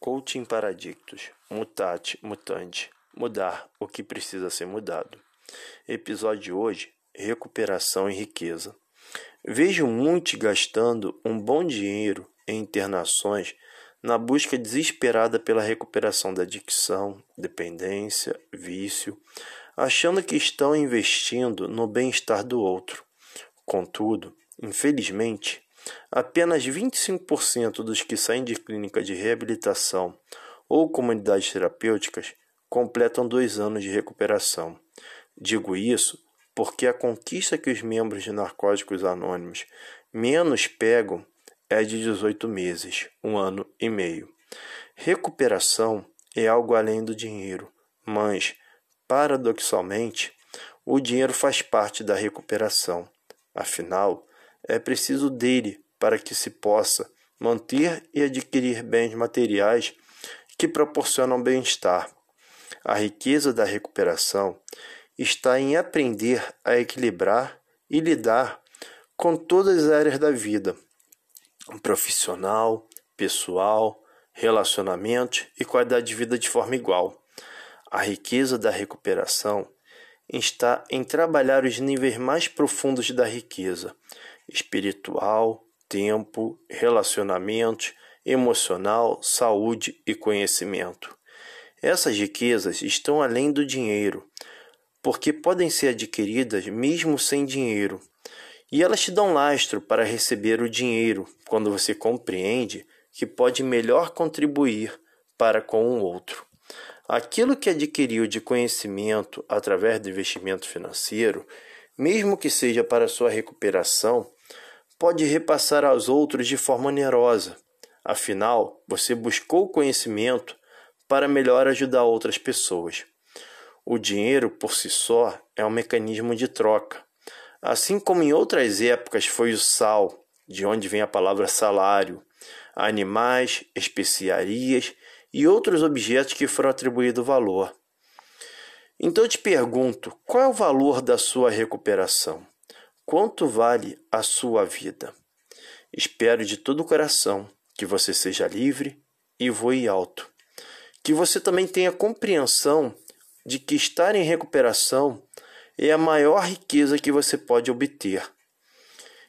Coaching Paradictos, Mutate, Mutante, Mudar o que precisa ser mudado. Episódio de hoje: Recuperação e riqueza. Vejo muitos gastando um bom dinheiro em internações na busca desesperada pela recuperação da adicção, dependência, vício, achando que estão investindo no bem-estar do outro. Contudo, infelizmente, Apenas 25% dos que saem de clínica de reabilitação ou comunidades terapêuticas completam dois anos de recuperação. Digo isso porque a conquista que os membros de Narcóticos Anônimos menos pegam é de 18 meses, um ano e meio. Recuperação é algo além do dinheiro, mas, paradoxalmente, o dinheiro faz parte da recuperação. Afinal, é preciso dele para que se possa manter e adquirir bens materiais que proporcionam bem-estar. A riqueza da recuperação está em aprender a equilibrar e lidar com todas as áreas da vida profissional, pessoal, relacionamentos e qualidade de vida de forma igual. A riqueza da recuperação está em trabalhar os níveis mais profundos da riqueza espiritual, tempo, relacionamentos, emocional, saúde e conhecimento. Essas riquezas estão além do dinheiro, porque podem ser adquiridas mesmo sem dinheiro. E elas te dão lastro para receber o dinheiro quando você compreende que pode melhor contribuir para com o outro. Aquilo que adquiriu de conhecimento através do investimento financeiro, mesmo que seja para sua recuperação, pode repassar aos outros de forma onerosa. Afinal, você buscou conhecimento para melhor ajudar outras pessoas. O dinheiro por si só é um mecanismo de troca. Assim como em outras épocas foi o sal, de onde vem a palavra salário, animais, especiarias e outros objetos que foram atribuídos valor. Então eu te pergunto: qual é o valor da sua recuperação? Quanto vale a sua vida? Espero de todo o coração que você seja livre e voe alto. Que você também tenha compreensão de que estar em recuperação é a maior riqueza que você pode obter.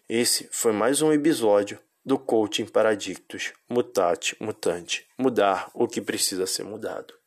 Esse foi mais um episódio do Coaching Paradictos Mutate Mutante Mudar o que precisa ser mudado.